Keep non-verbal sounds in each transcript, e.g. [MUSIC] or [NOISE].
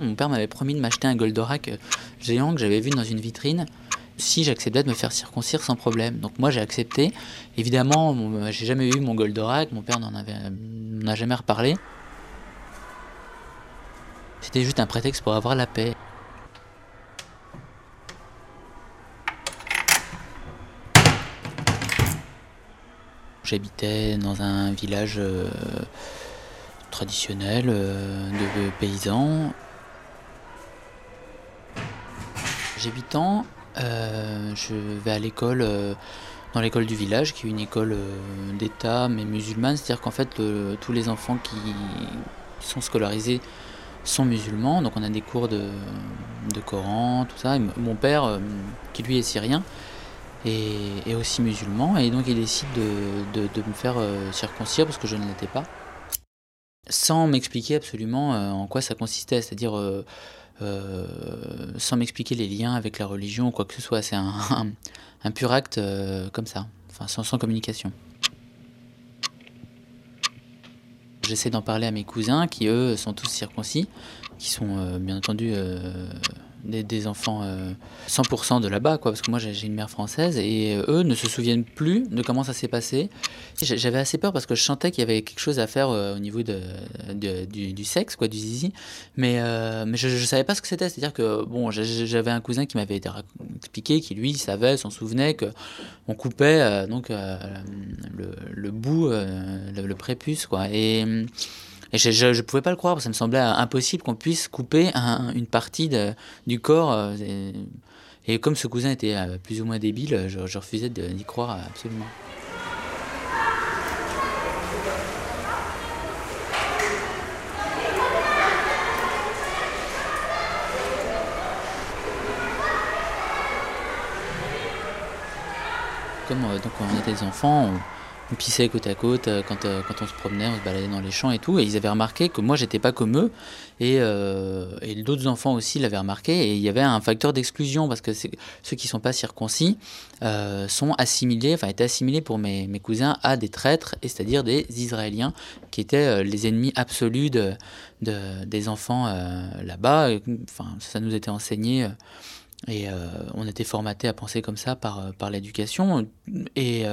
Mon père m'avait promis de m'acheter un Goldorak euh, géant que j'avais vu dans une vitrine si j'acceptais de me faire circoncire sans problème. Donc moi j'ai accepté. Évidemment, euh, j'ai jamais eu mon Goldorak, mon père n'en avait n'a jamais reparlé. C'était juste un prétexte pour avoir la paix. J'habitais dans un village euh, traditionnel de paysans. J'ai 8 ans, euh, je vais à l'école, euh, dans l'école du village, qui est une école euh, d'État mais musulmane, c'est-à-dire qu'en fait tous les enfants qui sont scolarisés sont musulmans, donc on a des cours de, Coran, tout ça. mon père, qui lui est syrien, est, aussi musulman, et donc il décide de, de me faire circoncire parce que je ne l'étais pas, sans m'expliquer absolument en quoi ça consistait, c'est-à-dire sans m'expliquer les liens avec la religion ou quoi que ce soit. C'est un, [LAUGHS] pur acte euh, comme ça, enfin sans, communication. J'essaie d'en parler à mes cousins qui, eux, sont tous circoncis, qui sont euh, bien entendu des, enfants 100% euh, de là-bas, quoi, parce que moi j'ai une mère française et euh, eux ne se souviennent plus de comment ça s'est passé. J'avais assez peur parce que je sentais qu'il y avait quelque chose à faire euh, au niveau de, du, sexe, quoi, du zizi, mais, mais je, ne savais pas ce que c'était. C'est-à-dire que bon, j'avais un cousin qui m'avait expliqué, qui lui savait, s'en souvenait que on coupait donc le, bout, le, prépuce, quoi, et et je ne pouvais pas le croire, ça me semblait impossible qu'on puisse couper une partie du corps. Euh, et, comme ce cousin était euh, plus ou moins débile, je, refusais d'y croire absolument. Comme euh, donc, on était des enfants, on pissait côte à côte euh, quand, euh, quand on se promenait, on se baladait dans les champs et tout. Et ils avaient remarqué que moi, j'étais pas comme eux. Et, euh, et d'autres enfants aussi l'avaient remarqué. Et il y avait un facteur d'exclusion parce que ceux qui sont pas circoncis sont assimilés, enfin étaient assimilés pour mes, mes cousins à des traîtres, et c'est-à-dire des Israéliens qui étaient les ennemis absolus de des enfants là-bas. Enfin, ça nous était enseigné. et on était formaté à penser comme ça par, par l'éducation. Et,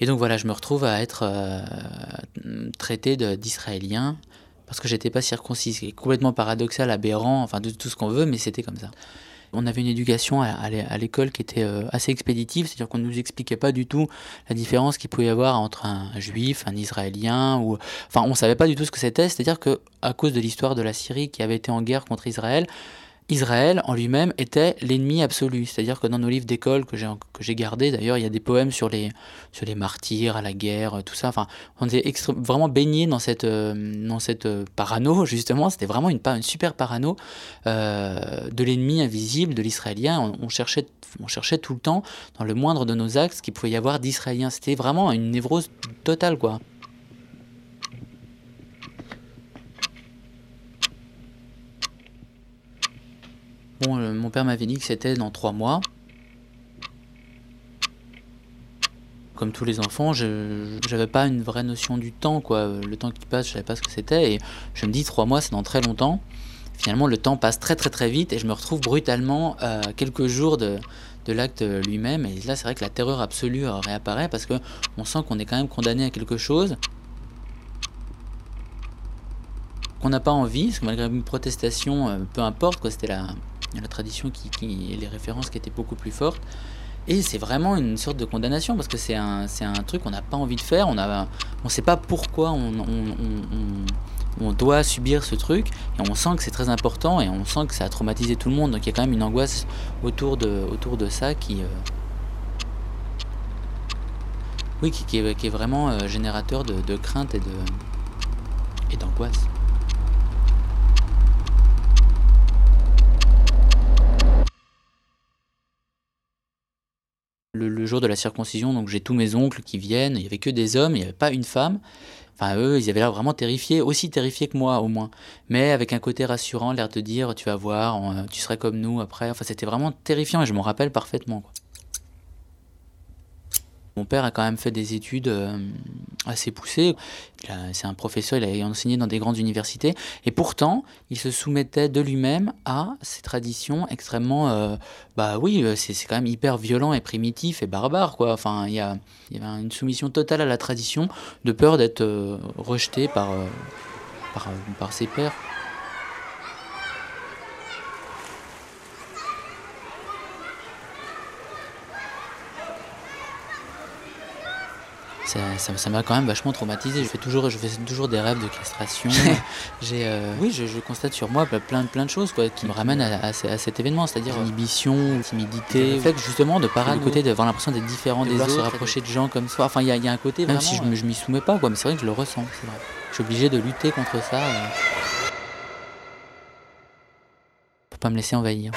et donc voilà, je me retrouve à être euh, traité d'israélien parce que j'étais pas circoncis. C'est complètement paradoxal, aberrant, enfin de tout ce qu'on veut, mais c'était comme ça. On avait une éducation à, l'école qui était euh, assez expéditive, c'est-à-dire qu'on ne nous expliquait pas du tout la différence qu'il pouvait y avoir entre un juif, un israélien, ou enfin on savait pas du tout ce que c'était. C'est-à-dire que à cause de l'histoire de la Syrie qui avait été en guerre contre Israël, Israël en lui-même était l'ennemi absolu. C'est-à-dire que dans nos livres d'école que j'ai, gardés, d'ailleurs, il y a des poèmes sur les, sur les martyrs, à la guerre, tout ça. Enfin, on était vraiment baigné dans cette, euh, dans cette euh, parano, [LAUGHS] justement. C'était vraiment une, super parano euh, de l'ennemi invisible, de l'israélien. On, cherchait, on cherchait tout le temps, dans le moindre de nos axes, qu'il pouvait y avoir d'israélien. C'était vraiment une névrose totale, quoi. Bon, euh, mon père m'avait dit que c'était dans trois mois. Comme tous les enfants, je n'avais pas une vraie notion du temps, quoi. Le temps qui passe, je savais pas ce que c'était. Et je me dis, trois mois, c'est dans très longtemps. Finalement, le temps passe très très très vite et je me retrouve brutalement à quelques jours de, l'acte lui-même. Et là, c'est vrai que la terreur absolue réapparaît parce qu'on sent qu'on est quand même condamné à quelque chose qu'on n'a pas envie, parce que malgré une protestation, euh, peu importe, quoi, c'était la, la tradition qui, et les références qui étaient beaucoup plus fortes. Et c'est vraiment une sorte de condamnation parce que c'est un, un truc qu'on n'a pas envie de faire. On ne on sait pas pourquoi on, on, doit subir ce truc. Et on sent que c'est très important et on sent que ça a traumatisé tout le monde. Donc il y a quand même une angoisse autour de, autour de ça qui. Euh, oui, qui, qui, est, vraiment euh, générateur de, de crainte et d'angoisse. Et le, jour de la circoncision, donc j'ai tous mes oncles qui viennent, il n'y avait que des hommes, il n'y avait pas une femme. Enfin, eux, ils avaient l'air vraiment terrifiés, aussi terrifiés que moi, au moins. Mais avec un côté rassurant, l'air de dire, tu vas voir, tu serais comme nous après. Enfin, c'était vraiment terrifiant et je m'en rappelle parfaitement. Mon père a quand même fait des études euh, assez poussées. C'est un professeur, il a enseigné dans des grandes universités. Et pourtant, il se soumettait de lui-même à ces traditions extrêmement. Euh, bah oui, euh, c'est quand même hyper violent et primitif et barbare, quoi. Enfin, il y, a, avait une soumission totale à la tradition, de peur d'être rejeté par, par, par ses pères. Ça m'a quand même vachement traumatisé. Je fais toujours, je fais toujours des rêves de castration. [LAUGHS] J'ai, euh, oui, je, constate sur moi plein, plein de choses quoi, qui me ramènent à, cet événement, c'est-à-dire inhibition, timidité, le fait justement de parer du côté d'avoir l'impression d'être différent des autres, se rapprocher de gens comme soi. Enfin, il y, a un côté même si je, je m'y soumets pas, quoi, mais c'est vrai que je le ressens. Vrai. Je suis obligé de lutter contre ça. Euh, pour pas me laisser envahir.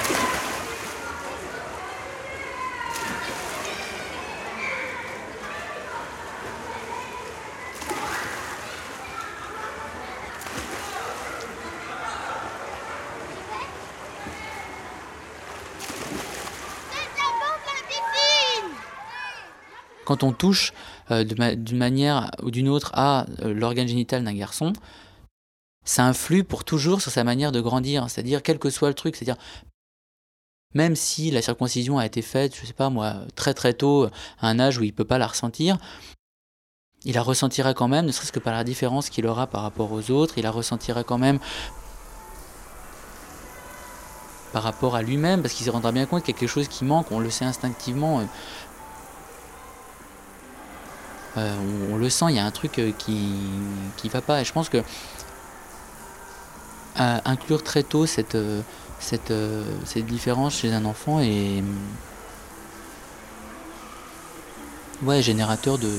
Quand on touche euh, d'une manière ou d'une autre à euh, l'organe génital d'un garçon, ça influe pour toujours sur sa manière de grandir. C'est-à-dire, quel que soit le truc, c'est-à-dire, même si la circoncision a été faite, je sais pas moi, très très tôt, à un âge où il peut pas la ressentir, il la ressentira quand même, ne serait-ce que par la différence qu'il aura par rapport aux autres, il la ressentira quand même par rapport à lui-même, parce qu'il se rendra bien compte qu'il y a quelque chose qui manque, on le sait instinctivement. Euh, on, le sent, il y a un truc euh, qui qui va pas. Et je pense que inclure très tôt cette euh, cette, cette différence chez un enfant est ouais générateur de,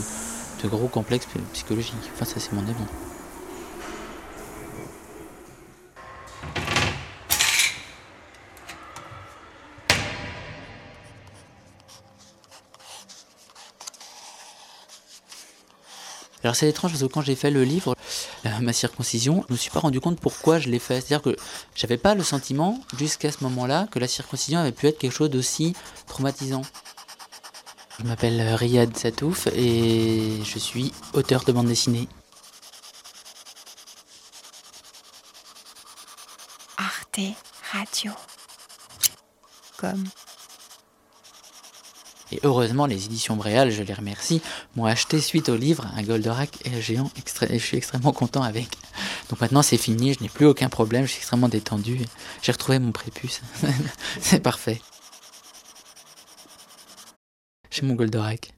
de gros complexes psychologiques. Enfin ça c'est mon avis. Alors c'est étrange parce que quand j'ai fait le livre, euh, ma circoncision, je me suis pas rendu compte pourquoi je l'ai fait. C'est-à-dire que j'avais pas le sentiment jusqu'à ce moment-là que la circoncision avait pu être quelque chose d'aussi traumatisant. Je m'appelle Riyad Satouf et je suis auteur de bande dessinée. Arte Radio. Comme. Et heureusement, les éditions Bréal, je les remercie, m'ont acheté suite au livre un Goldorak géant et je suis extrêmement content avec. Donc maintenant c'est fini, je n'ai plus aucun problème, je suis extrêmement détendu. J'ai retrouvé mon prépuce. [LAUGHS] c'est parfait. J'ai mon Goldorak.